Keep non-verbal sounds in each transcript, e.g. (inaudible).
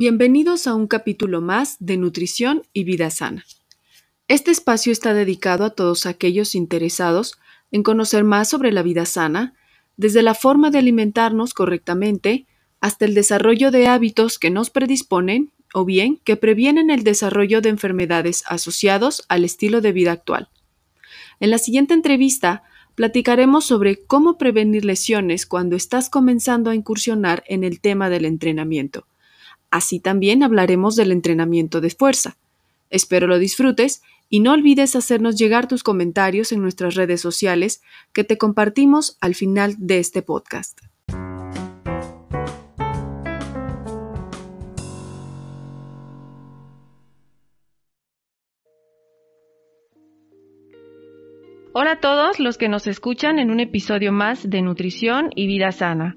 Bienvenidos a un capítulo más de Nutrición y Vida Sana. Este espacio está dedicado a todos aquellos interesados en conocer más sobre la vida sana, desde la forma de alimentarnos correctamente hasta el desarrollo de hábitos que nos predisponen o bien que previenen el desarrollo de enfermedades asociados al estilo de vida actual. En la siguiente entrevista platicaremos sobre cómo prevenir lesiones cuando estás comenzando a incursionar en el tema del entrenamiento. Así también hablaremos del entrenamiento de fuerza. Espero lo disfrutes y no olvides hacernos llegar tus comentarios en nuestras redes sociales que te compartimos al final de este podcast. Hola a todos los que nos escuchan en un episodio más de Nutrición y Vida Sana.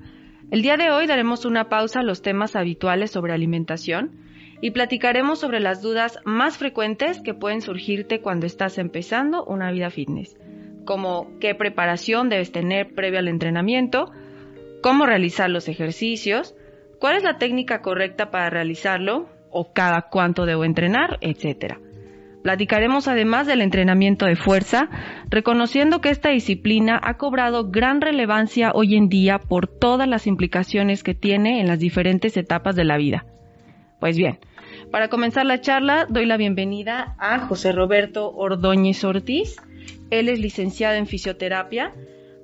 El día de hoy daremos una pausa a los temas habituales sobre alimentación y platicaremos sobre las dudas más frecuentes que pueden surgirte cuando estás empezando una vida fitness, como qué preparación debes tener previo al entrenamiento, cómo realizar los ejercicios, cuál es la técnica correcta para realizarlo o cada cuánto debo entrenar, etc. Platicaremos además del entrenamiento de fuerza, reconociendo que esta disciplina ha cobrado gran relevancia hoy en día por todas las implicaciones que tiene en las diferentes etapas de la vida. Pues bien, para comenzar la charla, doy la bienvenida a José Roberto Ordóñez Ortiz. Él es licenciado en fisioterapia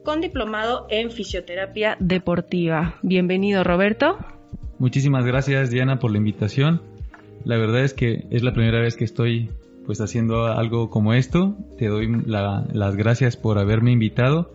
con diplomado en fisioterapia deportiva. Bienvenido, Roberto. Muchísimas gracias, Diana, por la invitación. La verdad es que es la primera vez que estoy pues haciendo algo como esto. Te doy las gracias por haberme invitado.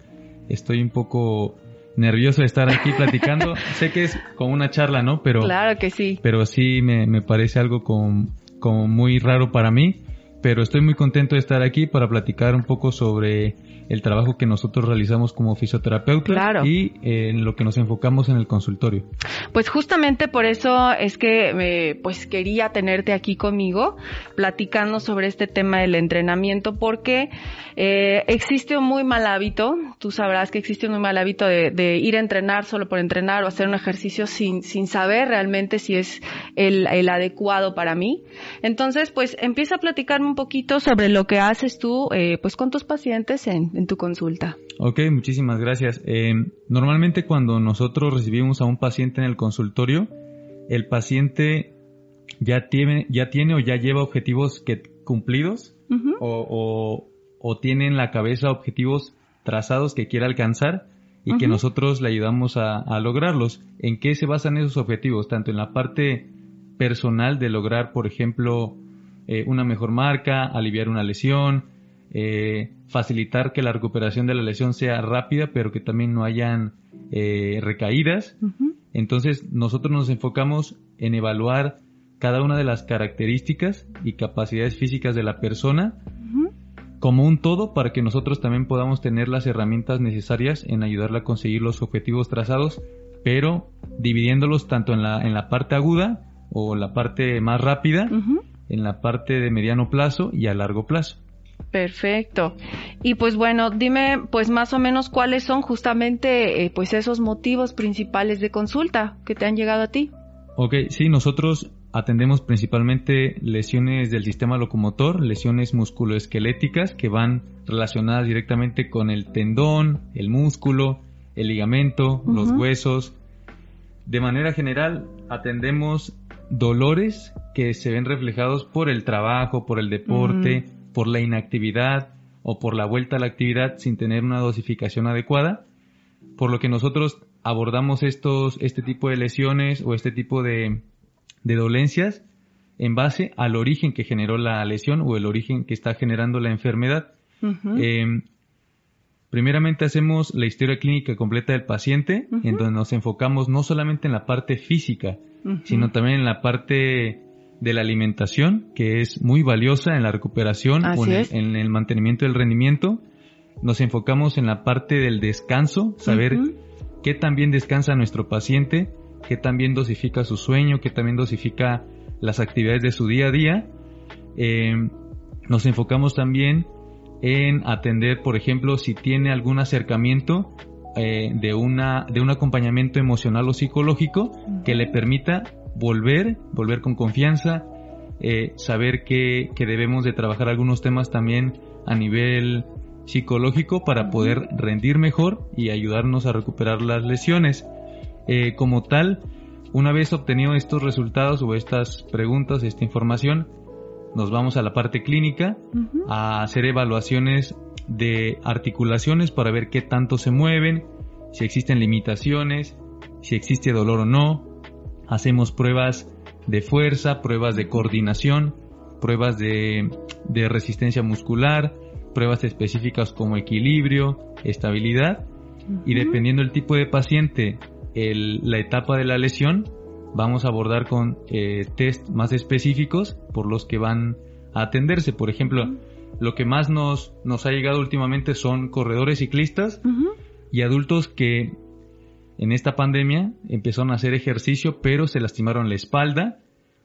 Estoy un poco nervioso de estar aquí platicando. (laughs) sé que es como una charla, ¿no? Pero claro que sí. Pero sí me, me parece algo como, como muy raro para mí. Pero estoy muy contento de estar aquí para platicar un poco sobre el trabajo que nosotros realizamos como fisioterapeutas y eh, en lo que nos enfocamos en el consultorio. Pues justamente por eso es que me, pues quería tenerte aquí conmigo platicando sobre este tema del entrenamiento porque eh, existe un muy mal hábito, tú sabrás que existe un muy mal hábito de, ir a entrenar solo por entrenar o hacer un ejercicio sin, sin saber realmente si es el, el adecuado para mí. Entonces, pues empieza a platicarme un poquito sobre lo que haces tú eh, pues con tus pacientes en, en tu consulta. Ok, muchísimas gracias. Eh, normalmente cuando nosotros recibimos a un paciente en el consultorio, el paciente ya tiene, ya tiene o ya lleva objetivos que, cumplidos o, o, tiene en la cabeza objetivos trazados que quiere alcanzar y que nosotros le ayudamos a, lograrlos. ¿En qué se basan esos objetivos? Tanto en la parte personal de lograr, por ejemplo, eh, una mejor marca, aliviar una lesión, eh, facilitar que la recuperación de la lesión sea rápida, pero que también no hayan eh, recaídas. Entonces, nosotros nos enfocamos en evaluar cada una de las características y capacidades físicas de la persona como un todo para que nosotros también podamos tener las herramientas necesarias en ayudarla a conseguir los objetivos trazados, pero dividiéndolos tanto en la, en la parte aguda o la parte más rápida, en la parte de mediano plazo y a largo plazo. Perfecto. Y pues bueno, dime pues más o menos cuáles son justamente eh, pues esos motivos principales de consulta que te han llegado a ti. Ok, sí, nosotros atendemos principalmente lesiones del sistema locomotor, lesiones musculoesqueléticas que van relacionadas directamente con el tendón, el músculo, el ligamento, los huesos. De manera general, atendemos dolores que se ven reflejados por el trabajo, por el deporte, por la inactividad o por la vuelta a la actividad sin tener una dosificación adecuada, por lo que nosotros abordamos estos, este tipo de lesiones o este tipo de, dolencias en base al origen que generó la lesión o el origen que está generando la enfermedad. Em, primeramente hacemos la historia clínica completa del paciente, en donde nos enfocamos no solamente en la parte física, sino también en la parte de la alimentación, que es muy valiosa en la recuperación o en el, mantenimiento del rendimiento. Nos enfocamos en la parte del descanso, saber qué también descansa nuestro paciente, qué también dosifica su sueño, qué también dosifica las actividades de su día a día. Em, nos enfocamos también en atender, por ejemplo, si tiene algún acercamiento eh, de, una, de un acompañamiento emocional o psicológico que le permita volver, volver con confianza, eh, saber que, que debemos de trabajar algunos temas también a nivel psicológico para poder rendir mejor y ayudarnos a recuperar las lesiones. Eh, como tal, una vez obtenido estos resultados o estas preguntas, esta información, nos vamos a la parte clínica a hacer evaluaciones de articulaciones para ver qué tanto se mueven, si existen limitaciones, si existe dolor o no. Hacemos pruebas de fuerza, pruebas de coordinación, pruebas de, de resistencia muscular, pruebas específicas como equilibrio, estabilidad. Y dependiendo del tipo de paciente, la etapa de la lesión, vamos a abordar con eh, test más específicos por los que van a atenderse. Por ejemplo, lo que más nos, nos ha llegado últimamente son corredores ciclistas y adultos que en esta pandemia empezaron a hacer ejercicio pero se lastimaron la espalda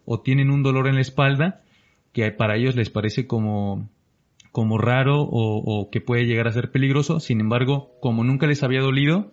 o tienen un dolor en la espalda que para ellos les parece como como raro o, que puede llegar a ser peligroso. Sin embargo, como nunca les había dolido,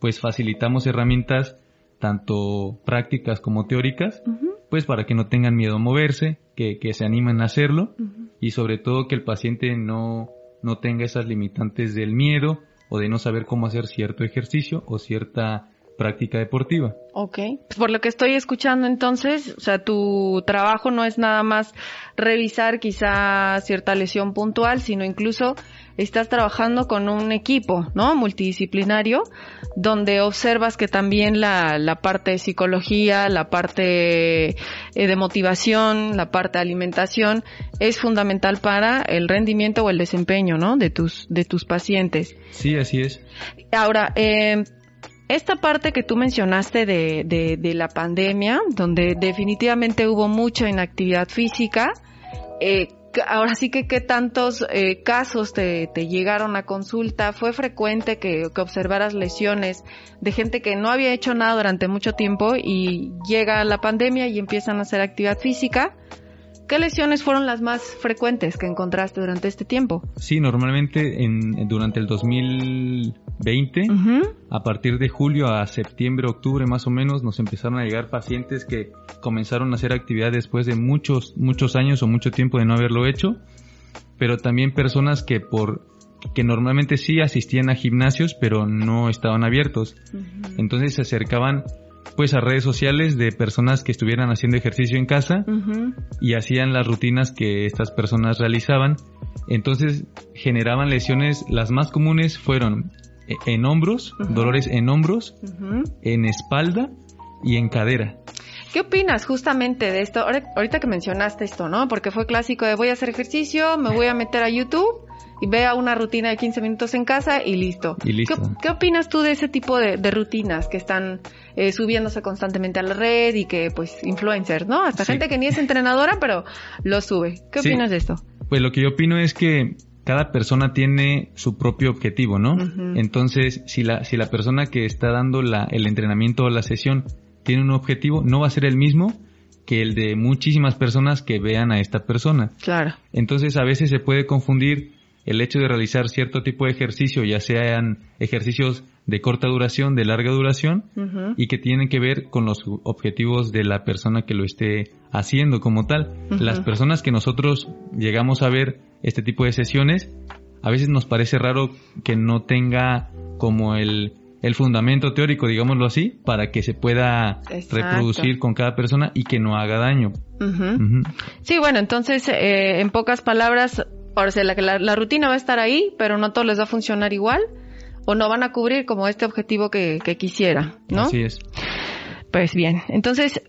pues facilitamos herramientas tanto prácticas como teóricas, pues para que no tengan miedo a moverse, que, se animen a hacerlo y sobre todo que el paciente no, no tenga esas limitantes del miedo o de no saber cómo hacer cierto ejercicio o cierta práctica deportiva. Ok, por lo que estoy escuchando entonces, o sea, tu trabajo no es nada más revisar quizá cierta lesión puntual, sino incluso estás trabajando con un equipo, ¿no? Multidisciplinario, donde observas que también la, la parte de psicología, la parte eh, de motivación, la parte de alimentación es fundamental para el rendimiento o el desempeño, ¿no? De tus, de tus pacientes. Sí, así es. Ahora, eh, esta parte que tú mencionaste de, de, la pandemia, donde definitivamente hubo mucha inactividad física, eh, ahora sí que qué tantos eh, casos te, llegaron a consulta, fue frecuente que, que, observaras lesiones de gente que no había hecho nada durante mucho tiempo y llega la pandemia y empiezan a hacer actividad física ¿Qué lesiones fueron las más frecuentes que encontraste durante este tiempo? Sí, normalmente en, durante el 2020, a partir de julio a septiembre, octubre más o menos, nos empezaron a llegar pacientes que comenzaron a hacer actividad después de muchos, muchos años o mucho tiempo de no haberlo hecho, pero también personas que por que normalmente sí asistían a gimnasios, pero no estaban abiertos. Entonces se acercaban pues a redes sociales de personas que estuvieran haciendo ejercicio en casa y hacían las rutinas que estas personas realizaban. Entonces generaban lesiones, las más comunes fueron e, en hombros, dolores en hombros, en espalda y en cadera. ¿Qué opinas justamente de esto? Ahorita que mencionaste esto, ¿no? Porque fue clásico de voy a hacer ejercicio, me voy a meter a YouTube vea una rutina de 15 minutos en casa y listo. Y listo. ¿Qué, opinas tú de ese tipo de, rutinas que están eh, subiéndose constantemente a la red y que, pues, influencers, ¿no? Hasta gente que ni es entrenadora, pero lo sube. ¿Qué opinas de esto? Pues lo que yo opino es que cada persona tiene su propio objetivo, ¿no? Entonces, si la, si la persona que está dando la, el entrenamiento o la sesión tiene un objetivo, no va a ser el mismo que el de muchísimas personas que vean a esta persona. Claro. Entonces, a veces se puede confundir el hecho de realizar cierto tipo de ejercicio, ya sean ejercicios de corta duración, de larga duración, y que tienen que ver con los objetivos de la persona que lo esté haciendo como tal. Las personas que nosotros llegamos a ver este tipo de sesiones, a veces nos parece raro que no tenga como el, el fundamento teórico, digámoslo así, para que se pueda reproducir con cada persona y que no haga daño. Sí, bueno, entonces, eh, en pocas palabras, Ahora, la, la, rutina va a estar ahí, pero no todo les va a funcionar igual o no van a cubrir como este objetivo que, quisiera, ¿no? Así es. Pues bien, entonces,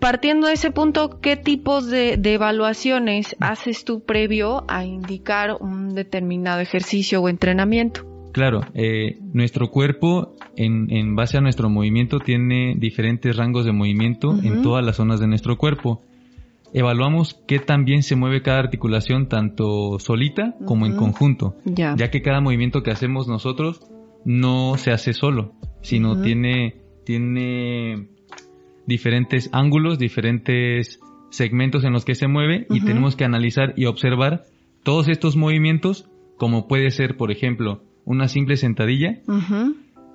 partiendo de ese punto, ¿qué tipos de, evaluaciones haces tú previo a indicar un determinado ejercicio o entrenamiento? Claro, eh, nuestro cuerpo, en, en, base a nuestro movimiento, tiene diferentes rangos de movimiento en todas las zonas de nuestro cuerpo evaluamos qué tan bien se mueve cada articulación tanto solita como en conjunto, ya. que cada movimiento que hacemos nosotros no se hace solo, sino tiene, tiene diferentes ángulos, diferentes segmentos en los que se mueve y tenemos que analizar y observar todos estos movimientos como puede ser, por ejemplo, una simple sentadilla,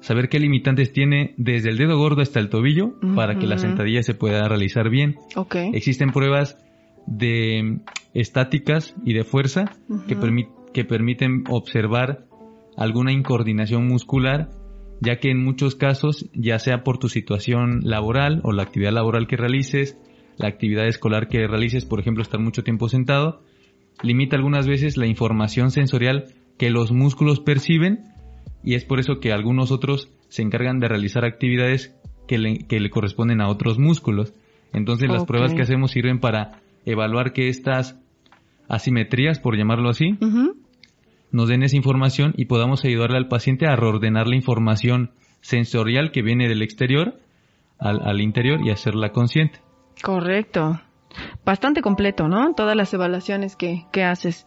saber qué limitantes tiene desde el dedo gordo hasta el tobillo para que la sentadilla se pueda realizar bien. Ok. Existen pruebas de estáticas y de fuerza que, permi- que permiten observar alguna incoordinación muscular, ya que en muchos casos, ya sea por tu situación laboral o la actividad laboral que realices, la actividad escolar que realices, por ejemplo, estar mucho tiempo sentado, limita algunas veces la información sensorial que los músculos perciben y es por eso que algunos otros se encargan de realizar actividades que le, que le corresponden a otros músculos. Entonces las pruebas que hacemos sirven para evaluar que estas asimetrías, por llamarlo así, nos den esa información y podamos ayudarle al paciente a reordenar la información sensorial que viene del exterior al, al interior y hacerla consciente. Correcto. Bastante completo, ¿no? Todas las evaluaciones que, que haces.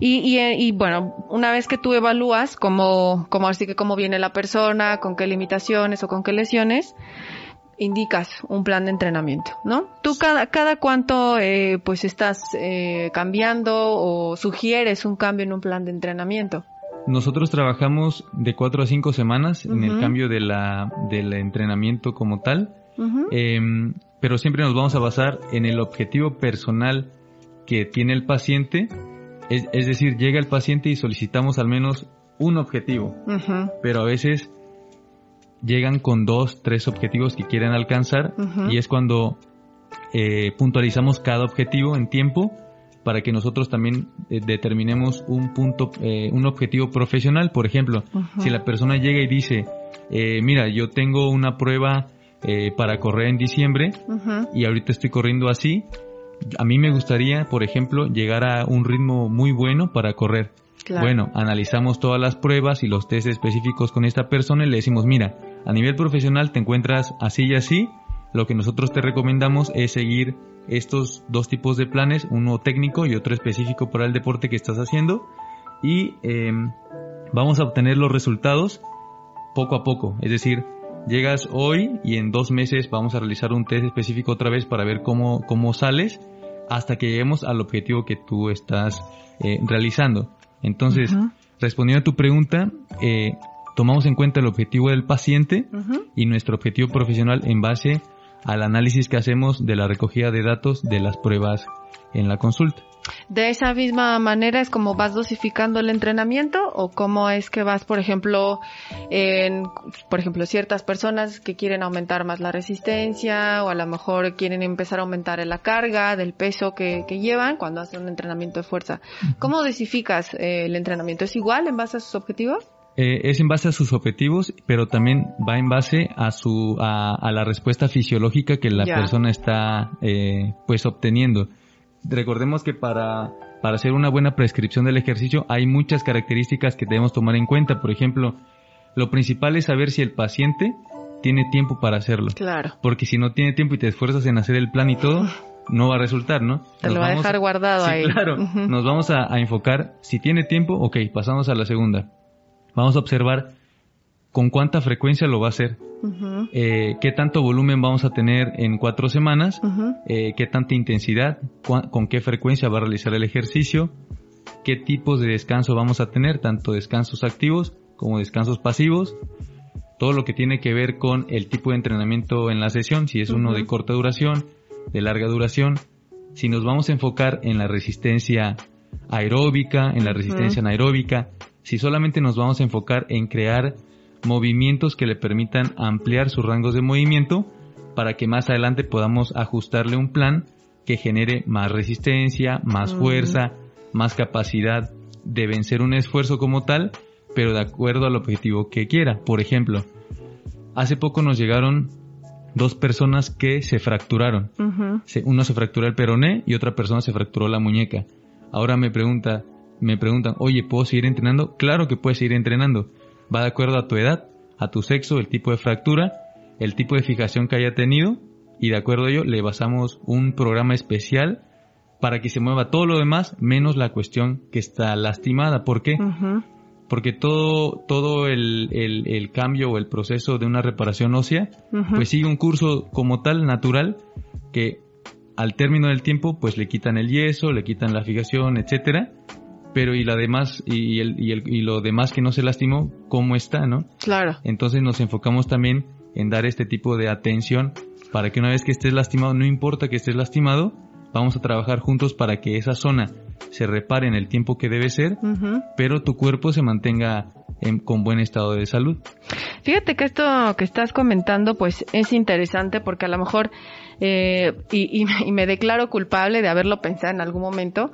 Y, y, eh, y, bueno, una vez que tú evalúas cómo, cómo así que cómo viene la persona, con qué limitaciones o con qué lesiones, indicas un plan de entrenamiento, ¿no? Tú cada, cada cuánto eh, pues estás eh, cambiando o sugieres un cambio en un plan de entrenamiento. Nosotros trabajamos de cuatro a cinco semanas en el cambio de la, del entrenamiento como tal. Em, pero siempre nos vamos a basar en el objetivo personal que tiene el paciente. Es, es decir, llega el paciente y solicitamos al menos un objetivo, Ujú. pero a veces llegan con dos, tres objetivos que quieren alcanzar y es cuando eh, puntualizamos cada objetivo en tiempo para que nosotros también eh, determinemos un punto, eh, un objetivo profesional. Por ejemplo, si la persona llega y dice, mira, yo tengo una prueba eh, para correr en diciembre Ujú. y ahorita estoy corriendo así, a mí me gustaría, por ejemplo, llegar a un ritmo muy bueno para correr. Claro. Bueno, analizamos todas las pruebas y los test específicos con esta persona y le decimos, mira, a nivel profesional te encuentras así y así, lo que nosotros te recomendamos es seguir estos dos tipos de planes, uno técnico y otro específico para el deporte que estás haciendo y eh, vamos a obtener los resultados poco a poco, es decir, llegas hoy y en dos meses vamos a realizar un test específico otra vez para ver cómo, cómo sales hasta que lleguemos al objetivo que tú estás eh, realizando. Entonces, respondiendo a tu pregunta, eh, tomamos en cuenta el objetivo del paciente y nuestro objetivo profesional en base al análisis que hacemos de la recogida de datos de las pruebas en la consulta. De esa misma manera es como vas dosificando el entrenamiento o cómo es que vas, por ejemplo, en, por ejemplo, ciertas personas que quieren aumentar más la resistencia o a lo mejor quieren empezar a aumentar la carga del peso que, que llevan cuando hacen un entrenamiento de fuerza. ¿Cómo dosificas eh, el entrenamiento? ¿Es igual en base a sus objetivos? Eh, es en base a sus objetivos, pero también va en base a su a, a la respuesta fisiológica que la persona está eh, pues obteniendo. Recordemos que para para hacer una buena prescripción del ejercicio hay muchas características que debemos tomar en cuenta. Por ejemplo, lo principal es saber si el paciente tiene tiempo para hacerlo. Claro. Porque si no tiene tiempo y te esfuerzas en hacer el plan y todo, no va a resultar, ¿no? Te Nos lo va a vamos- dejar guardado Sí, ahí. claro. Nos vamos a, a enfocar, si tiene tiempo, ok, pasamos a la segunda. Vamos a observar con cuánta frecuencia lo va a hacer, eh, qué tanto volumen vamos a tener en cuatro semanas, eh, qué tanta intensidad, con qué frecuencia va a realizar el ejercicio, qué tipos de descanso vamos a tener, tanto descansos activos como descansos pasivos, todo lo que tiene que ver con el tipo de entrenamiento en la sesión, si es uno de corta duración, de larga duración, si nos vamos a enfocar en la resistencia aeróbica, en la resistencia anaeróbica, si solamente nos vamos a enfocar en crear movimientos que le permitan ampliar sus rangos de movimiento para que más adelante podamos ajustarle un plan que genere más resistencia, más fuerza, más capacidad de vencer un esfuerzo como tal, pero de acuerdo al objetivo que quiera. Por ejemplo, hace poco nos llegaron dos personas que se fracturaron. Uno se fracturó el peroné y otra persona se fracturó la muñeca. Ahora me pregunta, me preguntan, oye, ¿puedo seguir entrenando? Claro que puedes seguir entrenando. Va de acuerdo a tu edad, a tu sexo, el tipo de fractura, el tipo de fijación que haya tenido y de acuerdo a ello le basamos un programa especial para que se mueva todo lo demás menos la cuestión que está lastimada. ¿Por qué? Porque todo, todo el, el- el cambio o el proceso de una reparación ósea pues sigue un curso como tal natural que al término del tiempo pues le quitan el yeso, le quitan la fijación, etcétera pero y la demás y, el, y, el, y lo demás que no se lastimó, ¿cómo está, no? Claro. Entonces nos enfocamos también en dar este tipo de atención para que una vez que estés lastimado, no importa que estés lastimado, vamos a trabajar juntos para que esa zona se repare en el tiempo que debe ser, pero tu cuerpo se mantenga con buen estado de salud. Fíjate que esto que estás comentando pues es interesante porque a lo mejor eh, (laughs) y, me declaro culpable de haberlo pensado en algún momento,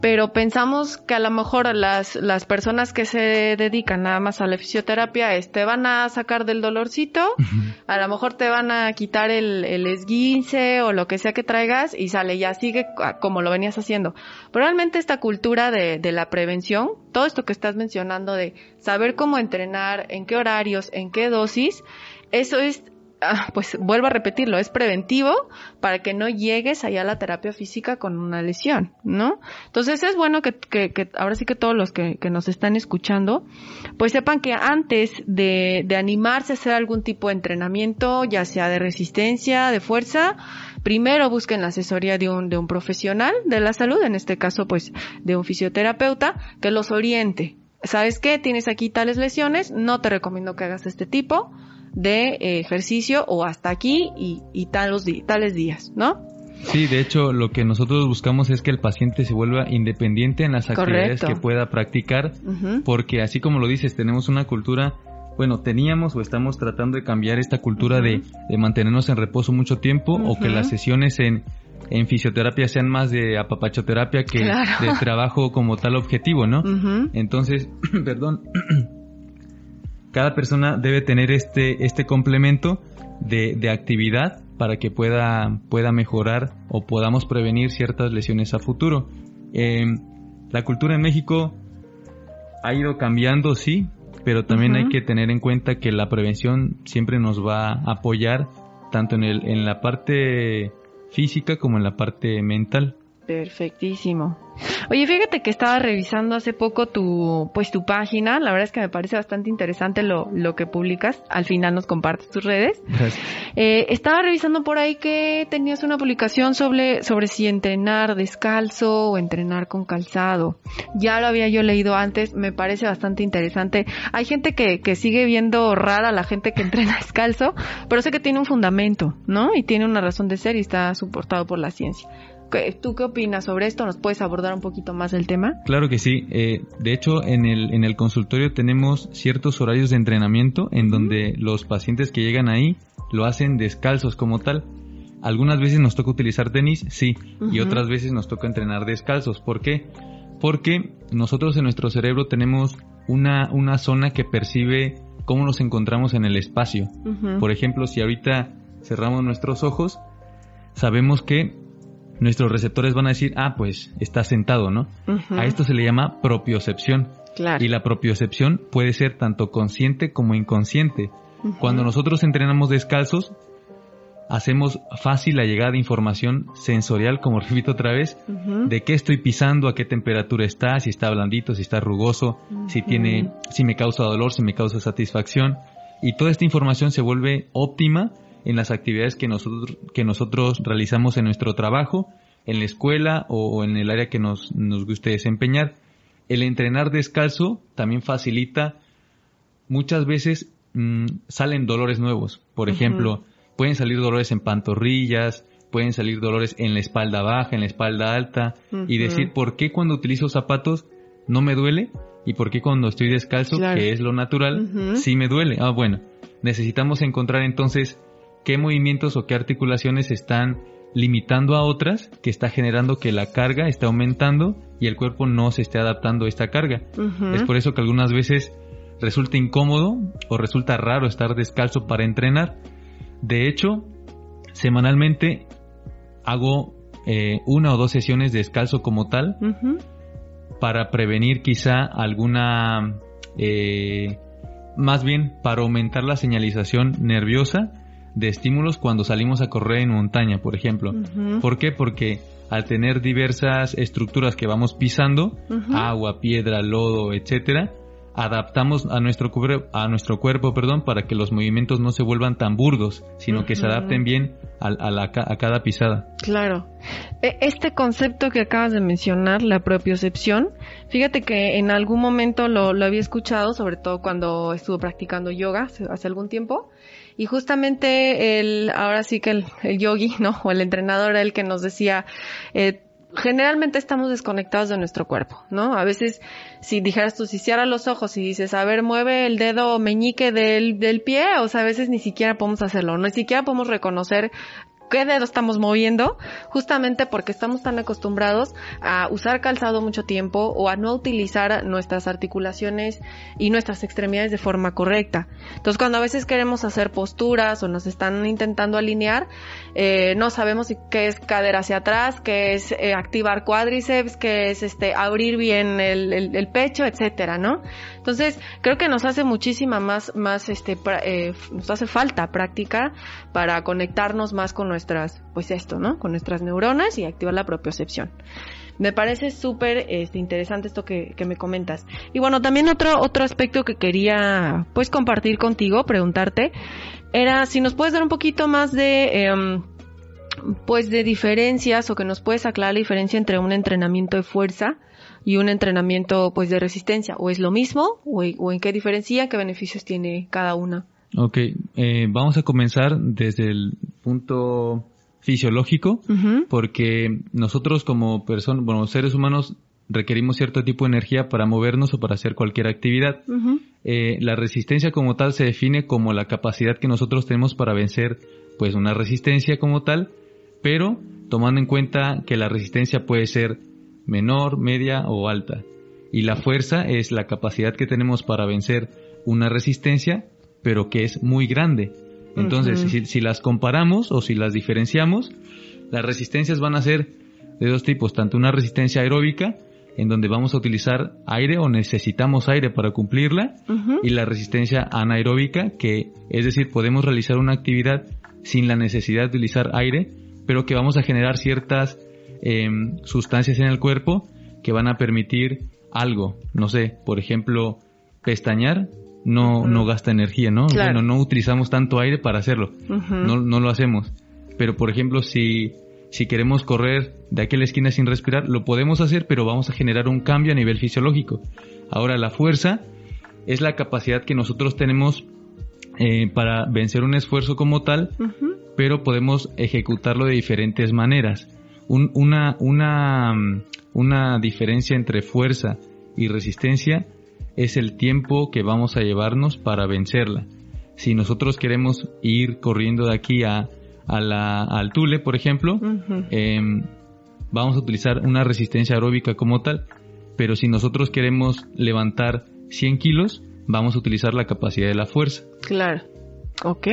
pero pensamos que a lo mejor las, las personas que se dedican nada más a la fisioterapia es, te van a sacar del dolorcito, a lo mejor te van a quitar el, el esguince o lo que sea que traigas y sale, ya sigue como lo venías haciendo. Pero realmente esta cultura de, de la prevención, todo esto que estás mencionando de saber cómo entrenar, en qué horarios, en qué dosis, eso es Ah, pues vuelvo a repetirlo, es preventivo para que no llegues allá a la terapia física con una lesión, ¿no? Entonces es bueno que, que, ahora sí que todos los que, que, nos están escuchando, pues sepan que antes de, de animarse a hacer algún tipo de entrenamiento, ya sea de resistencia, de fuerza, primero busquen la asesoría de un, de un profesional de la salud, en este caso pues de un fisioterapeuta, que los oriente. ¿Sabes qué? Tienes aquí tales lesiones, no te recomiendo que hagas este tipo de eh, ejercicio o hasta aquí y, y talos, tales días, ¿no? Sí, de hecho, lo que nosotros buscamos es que el paciente se vuelva independiente en las actividades que pueda practicar, porque así como lo dices, tenemos una cultura, bueno, teníamos o estamos tratando de cambiar esta cultura de, mantenernos en reposo mucho tiempo o que las sesiones en, en fisioterapia sean más de apapachoterapia que de trabajo como tal objetivo, ¿no? Entonces, (clears throat) perdón, (clears throat) cada persona debe tener este, este complemento de, de actividad para que pueda, pueda mejorar o podamos prevenir ciertas lesiones a futuro. Eh, la cultura en México ha ido cambiando, sí, pero también hay que tener en cuenta que la prevención siempre nos va a apoyar tanto en, el, en la parte física como en la parte mental. Perfectísimo. Oye, fíjate que estaba revisando hace poco tu, pues tu página. La verdad es que me parece bastante interesante lo, lo que publicas. Al final nos compartes tus redes. Eh, estaba revisando por ahí que tenías una publicación sobre, sobre si entrenar descalzo o entrenar con calzado. Ya lo había yo leído antes. Me parece bastante interesante. Hay gente que, que sigue viendo rara la gente que (laughs) entrena descalzo, pero sé que tiene un fundamento, ¿no? Y tiene una razón de ser y está soportado por la ciencia. ¿Tú qué opinas sobre esto? ¿Nos puedes abordar un poquito más el tema? Claro que sí. Eh, de hecho, en el, en el consultorio tenemos ciertos horarios de entrenamiento en donde los pacientes que llegan ahí lo hacen descalzos como tal. Algunas veces nos toca utilizar tenis, sí, y otras veces nos toca entrenar descalzos. ¿Por qué? Porque nosotros en nuestro cerebro tenemos una, una zona que percibe cómo nos encontramos en el espacio. Por ejemplo, si ahorita cerramos nuestros ojos, sabemos que nuestros receptores van a decir, ah, pues está sentado, ¿no? A esto se le llama propiocepción. Y la propiocepción puede ser tanto consciente como inconsciente. Cuando nosotros entrenamos descalzos, hacemos fácil la llegada de información sensorial, como (laughs) repito otra vez, de qué estoy pisando, a qué temperatura está, si está blandito, si está rugoso, si tiene, si me causa dolor, si me causa satisfacción. Y toda esta información se vuelve óptima en las actividades que nosotros, que nosotros realizamos en nuestro trabajo, en la escuela o, en el área que nos, nos guste desempeñar. El entrenar descalzo también facilita, muchas veces mm, salen dolores nuevos. Por ejemplo, pueden salir dolores en pantorrillas, pueden salir dolores en la espalda baja, en la espalda alta, y decir, ¿por qué cuando utilizo zapatos no me duele? ¿Y por qué cuando estoy descalzo, que es lo natural, sí me duele? Ah, bueno, necesitamos encontrar entonces qué movimientos o qué articulaciones están limitando a otras que está generando que la carga esté aumentando y el cuerpo no se esté adaptando a esta carga. Es por eso que algunas veces resulta incómodo o resulta raro estar descalzo para entrenar. De hecho, semanalmente hago eh, una o dos sesiones descalzo como tal para prevenir quizá alguna, eh, más bien para aumentar la señalización nerviosa de estímulos cuando salimos a correr en montaña, por ejemplo. ¿Por qué? Porque al tener diversas estructuras que vamos pisando, agua, piedra, lodo, etcétera, adaptamos a nuestro, a nuestro cuerpo perdón, para que los movimientos no se vuelvan tan burdos, sino que se adapten bien a, a, cada pisada. Claro. E, este concepto que acabas de mencionar, la propiocepción, fíjate que en algún momento lo, lo había escuchado, sobre todo cuando estuve practicando yoga hace, algún tiempo, y justamente el, ahora sí que el, el yogi, (laughs) ¿no? O el entrenador era el que nos decía, eh, generalmente estamos desconectados de nuestro cuerpo, ¿no? A veces, si dijeras tú, si cierras los ojos y dices, a ver, mueve el dedo meñique del, del pie, o sea, a veces ni siquiera podemos hacerlo, ni siquiera podemos reconocer qué dedo estamos moviendo, justamente porque estamos tan acostumbrados a usar calzado mucho tiempo o a no utilizar nuestras articulaciones y nuestras extremidades de forma correcta. Entonces, cuando a veces queremos hacer posturas o nos están intentando alinear, eh, no sabemos qué es cadera hacia atrás, qué es eh, activar cuádriceps, qué es este abrir bien el, el, pecho, etcétera, ¿no? Entonces, creo que nos hace muchísima más, más este, eh, nos hace falta práctica para conectarnos más con nuestras, pues esto, ¿no? Con nuestras neuronas y activar la propiocepción. Me parece súper este, interesante esto que, me comentas. Y bueno, también otro, otro aspecto que quería pues compartir contigo, preguntarte, era si nos puedes dar un poquito más de em, pues de diferencias o que nos puedes aclarar la diferencia entre un entrenamiento de fuerza y un entrenamiento pues de resistencia o es lo mismo o, en qué diferencia qué beneficios tiene cada una Ok, eh, vamos a comenzar desde el punto fisiológico, porque nosotros como personas, bueno, seres humanos requerimos cierto tipo de energía para movernos o para hacer cualquier actividad. Eh, la resistencia como tal se define como la capacidad que nosotros tenemos para vencer pues una resistencia como tal, pero tomando en cuenta que la resistencia puede ser menor, media o alta. Y la fuerza es la capacidad que tenemos para vencer una resistencia, pero que es muy grande. Entonces, si, las comparamos o si las diferenciamos, las resistencias van a ser de dos tipos, tanto una resistencia aeróbica, en donde vamos a utilizar aire o necesitamos aire para cumplirla, y la resistencia anaeróbica, que es decir, podemos realizar una actividad sin la necesidad de utilizar aire, pero que vamos a generar ciertas em, sustancias en el cuerpo que van a permitir algo, no sé, por ejemplo, pestañear no, no gasta energía, ¿no? Bueno, no utilizamos tanto aire para hacerlo, no, no lo hacemos. Pero, por ejemplo, si, si queremos correr de aquella esquina sin respirar, lo podemos hacer, pero vamos a generar un cambio a nivel fisiológico. Ahora, la fuerza es la capacidad que nosotros tenemos eh, para vencer un esfuerzo como tal, pero podemos ejecutarlo de diferentes maneras. una, una, una diferencia entre fuerza y resistencia es el tiempo que vamos a llevarnos para vencerla. Si nosotros queremos ir corriendo de aquí a, a la, al Tule, por ejemplo, em, vamos a utilizar una resistencia aeróbica como tal, pero si nosotros queremos levantar 100 kilos, vamos a utilizar la capacidad de la fuerza. Claro. Ok.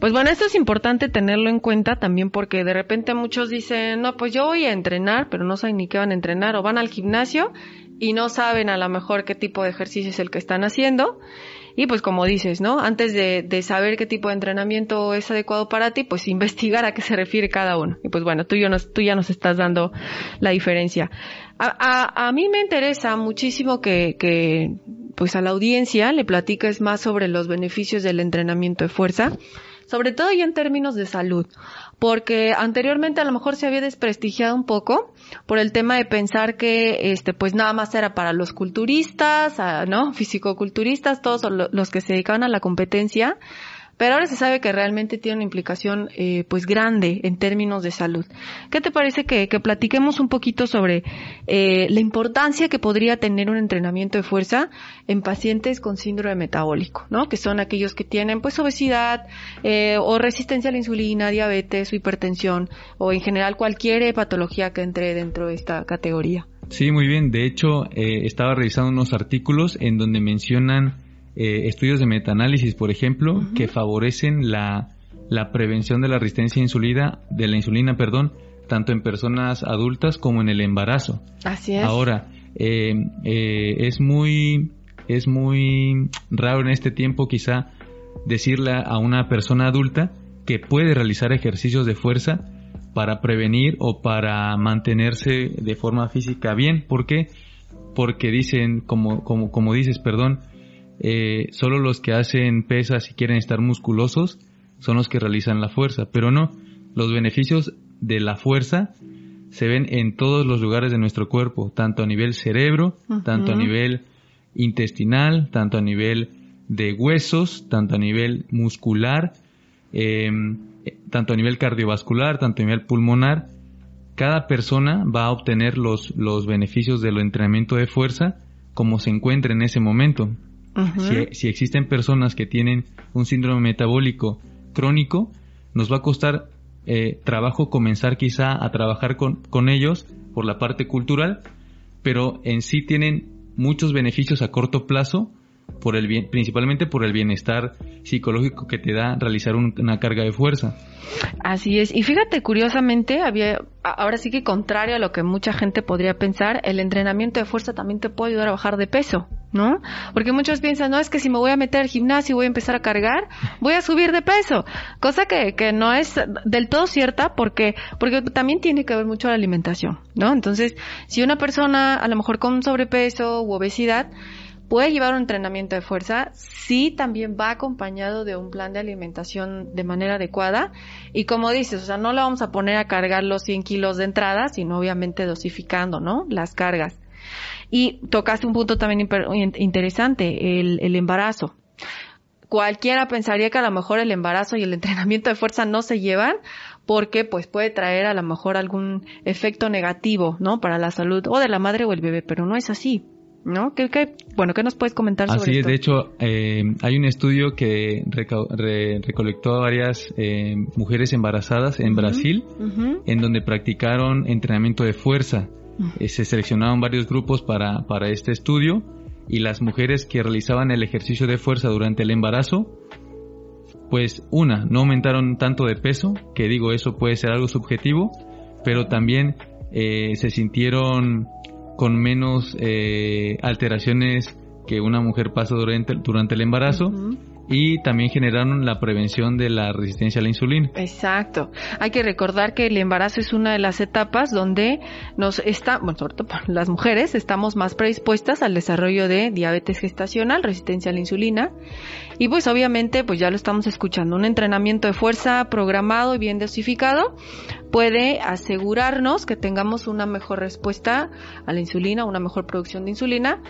Pues bueno, esto es importante tenerlo en cuenta también porque de repente muchos dicen, no, pues yo voy a entrenar, pero no saben ni qué van a entrenar, o van al gimnasio y no saben a lo mejor qué tipo de ejercicio es el que están haciendo. Y pues como dices, ¿no? Antes de, de, saber qué tipo de entrenamiento es adecuado para ti, pues investigar a qué se refiere cada uno. Y pues bueno, tú, nos, tú ya nos estás dando la diferencia. A, a, a mí me interesa muchísimo que, que pues a la audiencia le platiques más sobre los beneficios del entrenamiento de fuerza sobre todo ya en términos de salud, porque anteriormente a lo mejor se había desprestigiado un poco por el tema de pensar que este pues nada más era para los culturistas, ¿no? Fisicoculturistas, todos los que se dedicaban a la competencia, pero ahora se sabe que realmente tiene una implicación eh, pues grande en términos de salud. ¿Qué te parece que, que platiquemos un poquito sobre eh, la importancia que podría tener un entrenamiento de fuerza en pacientes con síndrome metabólico, ¿no? Que son aquellos que tienen pues obesidad eh, o resistencia a la insulina, diabetes o hipertensión o en general cualquier patología que entre dentro de esta categoría. Sí, muy bien. De hecho, estaba revisando unos artículos en donde mencionan eh, estudios de metaanálisis, por ejemplo, que favorecen la, la, prevención de la resistencia a insulina, de la insulina, perdón, tanto en personas adultas como en el embarazo. Así es. Ahora, eh, eh, es muy es muy raro en este tiempo quizá decirle a una persona adulta que puede realizar ejercicios de fuerza para prevenir o para mantenerse de forma física bien, porque porque dicen, como, como, como dices, perdón, eh, solo los que hacen pesas y quieren estar musculosos son los que realizan la fuerza, pero no, los beneficios de la fuerza se ven en todos los lugares de nuestro cuerpo, tanto a nivel cerebro, tanto a nivel intestinal, tanto a nivel de huesos, tanto a nivel muscular, em, tanto a nivel cardiovascular, tanto a nivel pulmonar. Cada persona va a obtener los, los beneficios del entrenamiento de fuerza como se encuentre en ese momento. Si, existen personas que tienen un síndrome metabólico crónico, nos va a costar eh, trabajo comenzar quizá a trabajar con, con ellos por la parte cultural, pero en sí tienen muchos beneficios a corto plazo por el principalmente por el bienestar psicológico que te da realizar una carga de fuerza. Así es. Y fíjate, curiosamente, había, ahora sí que contrario a lo que mucha gente podría pensar, el entrenamiento de fuerza también te puede ayudar a bajar de peso, ¿no? Porque muchos piensan, no, es que si me voy a meter al gimnasio y voy a empezar a cargar, voy a subir de peso. Cosa que, que no es del todo cierta porque, porque también tiene que ver mucho la alimentación, ¿no? Entonces, si una persona, a lo mejor con sobrepeso u obesidad, puede llevar un entrenamiento de fuerza, sí también va acompañado de un plan de alimentación de manera adecuada. Y como dices, o sea, no le vamos a poner a cargar los 100 kilos de entrada, sino obviamente dosificando, ¿no? Las cargas. Y tocaste un punto también interesante, el, el embarazo. Cualquiera pensaría que a lo mejor el embarazo y el entrenamiento de fuerza no se llevan, porque pues puede traer a lo mejor algún efecto negativo, ¿no? Para la salud o de la madre o el bebé, pero no es así. ¿No? ¿Qué, bueno, ¿qué nos puedes comentar sobre Así es, de hecho, eh, hay un estudio que recolectó a varias eh, mujeres embarazadas en Brasil, en donde practicaron entrenamiento de fuerza. Eh, se seleccionaron varios grupos para, para este estudio y las mujeres que realizaban el ejercicio de fuerza durante el embarazo, pues una, no aumentaron tanto de peso, que digo, eso puede ser algo subjetivo, pero también se sintieron con menos eh, alteraciones que una mujer pasa durante, durante el embarazo. Y también generaron la prevención de la resistencia a la insulina. Exacto. Hay que recordar que el embarazo es una de las etapas donde nos está, bueno, sobre todo (laughs) las mujeres, estamos más predispuestas al desarrollo de diabetes gestacional, resistencia a la insulina. Y pues obviamente, pues ya lo estamos escuchando, un entrenamiento de fuerza programado y bien dosificado puede asegurarnos que tengamos una mejor respuesta a la insulina, una mejor producción de insulina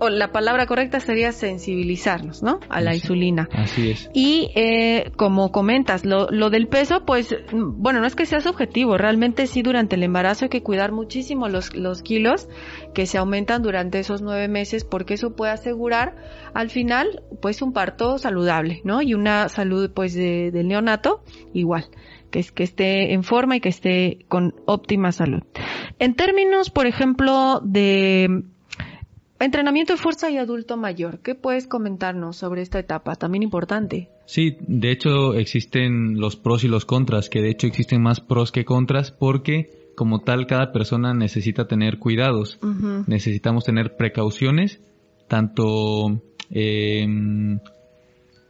o la palabra correcta sería sensibilizarnos, ¿no? A la insulina. Así es. Y eh, como comentas, lo, lo del peso, pues, bueno, no es que sea subjetivo, realmente sí durante el embarazo hay que cuidar muchísimo los, los kilos que se aumentan durante esos nueve meses, porque eso puede asegurar al final, pues, un parto saludable, ¿no? Y una salud, pues, de, del neonato igual que, es, que esté en forma y que esté con óptima salud. En términos, por ejemplo, de entrenamiento de fuerza y adulto mayor, ¿qué puedes comentarnos sobre esta etapa también importante? Sí, de hecho existen los pros y los contras, que de hecho existen más pros que contras porque como tal cada persona necesita tener cuidados, necesitamos tener precauciones, tanto em,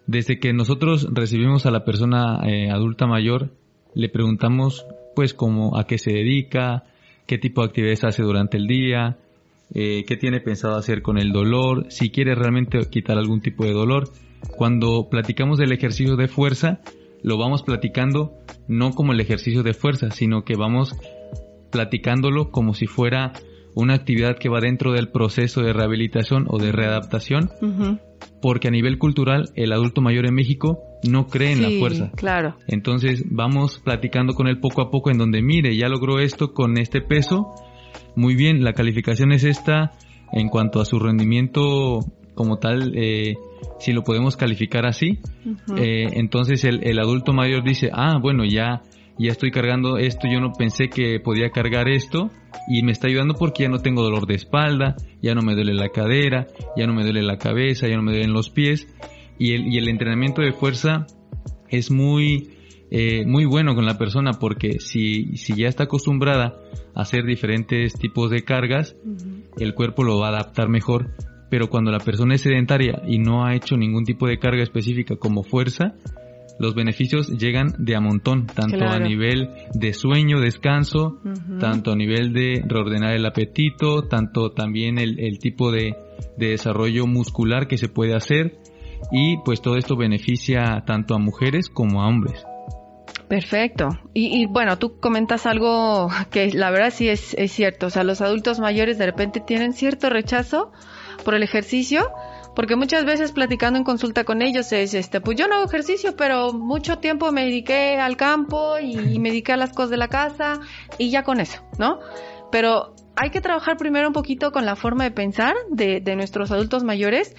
desde que nosotros recibimos a la persona eh, adulta mayor, le preguntamos pues como a qué se dedica, qué tipo de actividades hace durante el día, eh, qué tiene pensado hacer con el dolor, si quiere realmente quitar algún tipo de dolor. Cuando platicamos del ejercicio de fuerza, lo vamos platicando no como el ejercicio de fuerza, sino que vamos platicándolo como si fuera una actividad que va dentro del proceso de rehabilitación o de readaptación, porque a nivel cultural el adulto mayor en México no cree en la fuerza. Claro. Entonces vamos platicando con él poco a poco en donde mire, ya logró esto con este peso, muy bien, la calificación es esta en cuanto a su rendimiento como tal, eh, si lo podemos calificar así, eh, entonces el, el, adulto mayor dice, ah, bueno, ya, ya estoy cargando esto, yo no pensé que podía cargar esto y me está ayudando porque ya no tengo dolor de espalda, ya no me duele la cadera, ya no me duele la cabeza, ya no me duelen los pies y el, y el entrenamiento de fuerza es muy, eh, muy bueno con la persona porque si, si ya está acostumbrada a hacer diferentes tipos de cargas, el cuerpo lo va a adaptar mejor. Pero cuando la persona es sedentaria y no ha hecho ningún tipo de carga específica como fuerza, los beneficios llegan de a montón, tanto a nivel de sueño, descanso, tanto a nivel de reordenar el apetito, tanto también el, el tipo de, de desarrollo muscular que se puede hacer y pues todo esto beneficia tanto a mujeres como a hombres. Perfecto. Y, bueno, tú comentas algo que la verdad sí es, cierto. O sea, los adultos mayores de repente tienen cierto rechazo por el ejercicio, porque muchas veces platicando en consulta con ellos es, este, pues yo no hago ejercicio, pero mucho tiempo me dediqué al campo y, me dediqué a las cosas de la casa y ya con eso, ¿no? Pero hay que trabajar primero un poquito con la forma de pensar de nuestros adultos mayores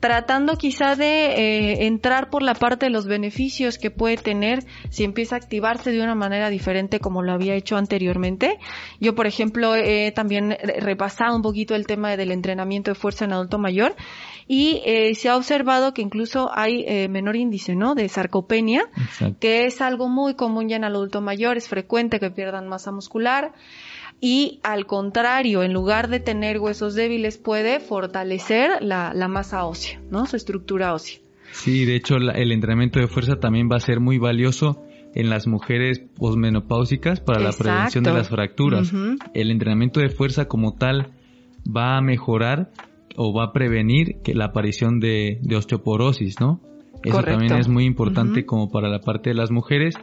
tratando quizá de eh, entrar por la parte de los beneficios que puede tener si empieza a activarse de una manera diferente como lo había hecho anteriormente. Yo, por ejemplo, he también repasado un poquito el tema del entrenamiento de fuerza en adulto mayor y eh, se ha observado que incluso hay eh, menor índice, ¿no? De sarcopenia, que es algo muy común ya en el adulto mayor, es frecuente que pierdan masa muscular y al contrario, en lugar de tener huesos débiles, puede fortalecer la, masa ósea, ¿no? Su estructura ósea. Sí, de hecho el entrenamiento de fuerza también va a ser muy valioso en las mujeres posmenopáusicas para la prevención de las fracturas. El entrenamiento de fuerza como tal va a mejorar o va a prevenir que la aparición de, osteoporosis, ¿no? Eso también es muy importante como para la parte de las mujeres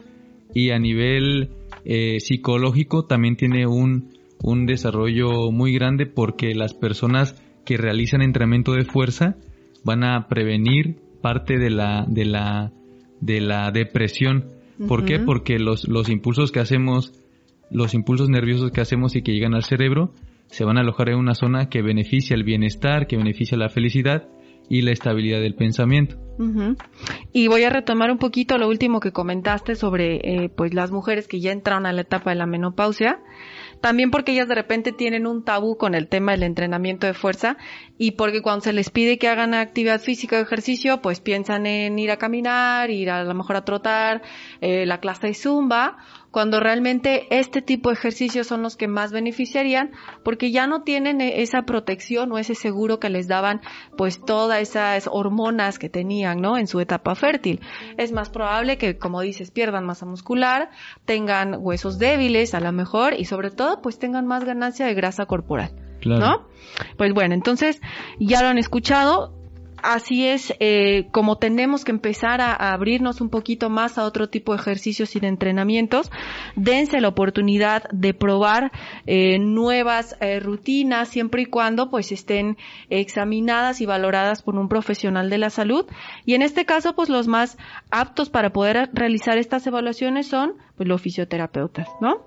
y a nivel eh, psicológico también tiene un, un desarrollo muy grande porque las personas que realizan entrenamiento de fuerza van a prevenir parte de la, de la, de la depresión. ¿Por qué? Porque los, los impulsos que hacemos, los impulsos nerviosos que hacemos y que llegan al cerebro, se van a alojar en una zona que beneficia el bienestar, que beneficia la felicidad y la estabilidad del pensamiento. Y voy a retomar un poquito lo último que comentaste sobre eh, pues las mujeres que ya entraron a la etapa de la menopausia. También porque ellas de repente tienen un tabú con el tema del entrenamiento de fuerza y porque cuando se les pide que hagan actividad física o ejercicio, pues piensan en ir a caminar, ir a, lo mejor a trotar, eh, la clase de zumba cuando realmente este tipo de ejercicios son los que más beneficiarían porque ya no tienen e-, esa protección o ese seguro que les daban pues todas esas hormonas que tenían, ¿no? En su etapa fértil. Es más probable que, como dices, pierdan masa muscular, tengan huesos débiles a lo mejor y sobre todo pues tengan más ganancia de grasa corporal. ¿No? Pues bueno, entonces ya lo han escuchado, así es eh, como tenemos que empezar a, abrirnos un poquito más a otro tipo de ejercicios y de entrenamientos. Dense la oportunidad de probar eh, nuevas eh, rutinas siempre y cuando pues estén examinadas y valoradas por un profesional de la salud. Y en este caso pues los más aptos para poder realizar estas evaluaciones son pues los fisioterapeutas, ¿no?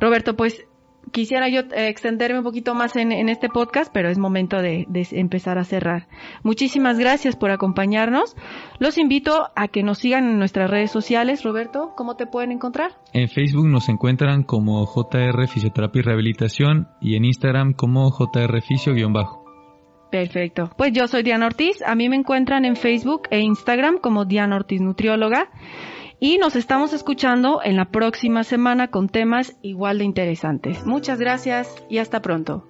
Roberto, pues quisiera yo eh, extenderme un poquito más en, este podcast, pero es momento de, empezar a cerrar. Muchísimas gracias por acompañarnos. Los invito a que nos sigan en nuestras redes sociales. Roberto, ¿cómo te pueden encontrar? En Facebook nos encuentran como JR Fisioterapia y Rehabilitación y en Instagram como JR Fisio-bajo. Perfecto. Pues yo soy Diana Ortiz. A mí me encuentran en Facebook e Instagram como Diana Ortiz Nutrióloga y nos estamos escuchando en la próxima semana con temas igual de interesantes. Muchas gracias y hasta pronto.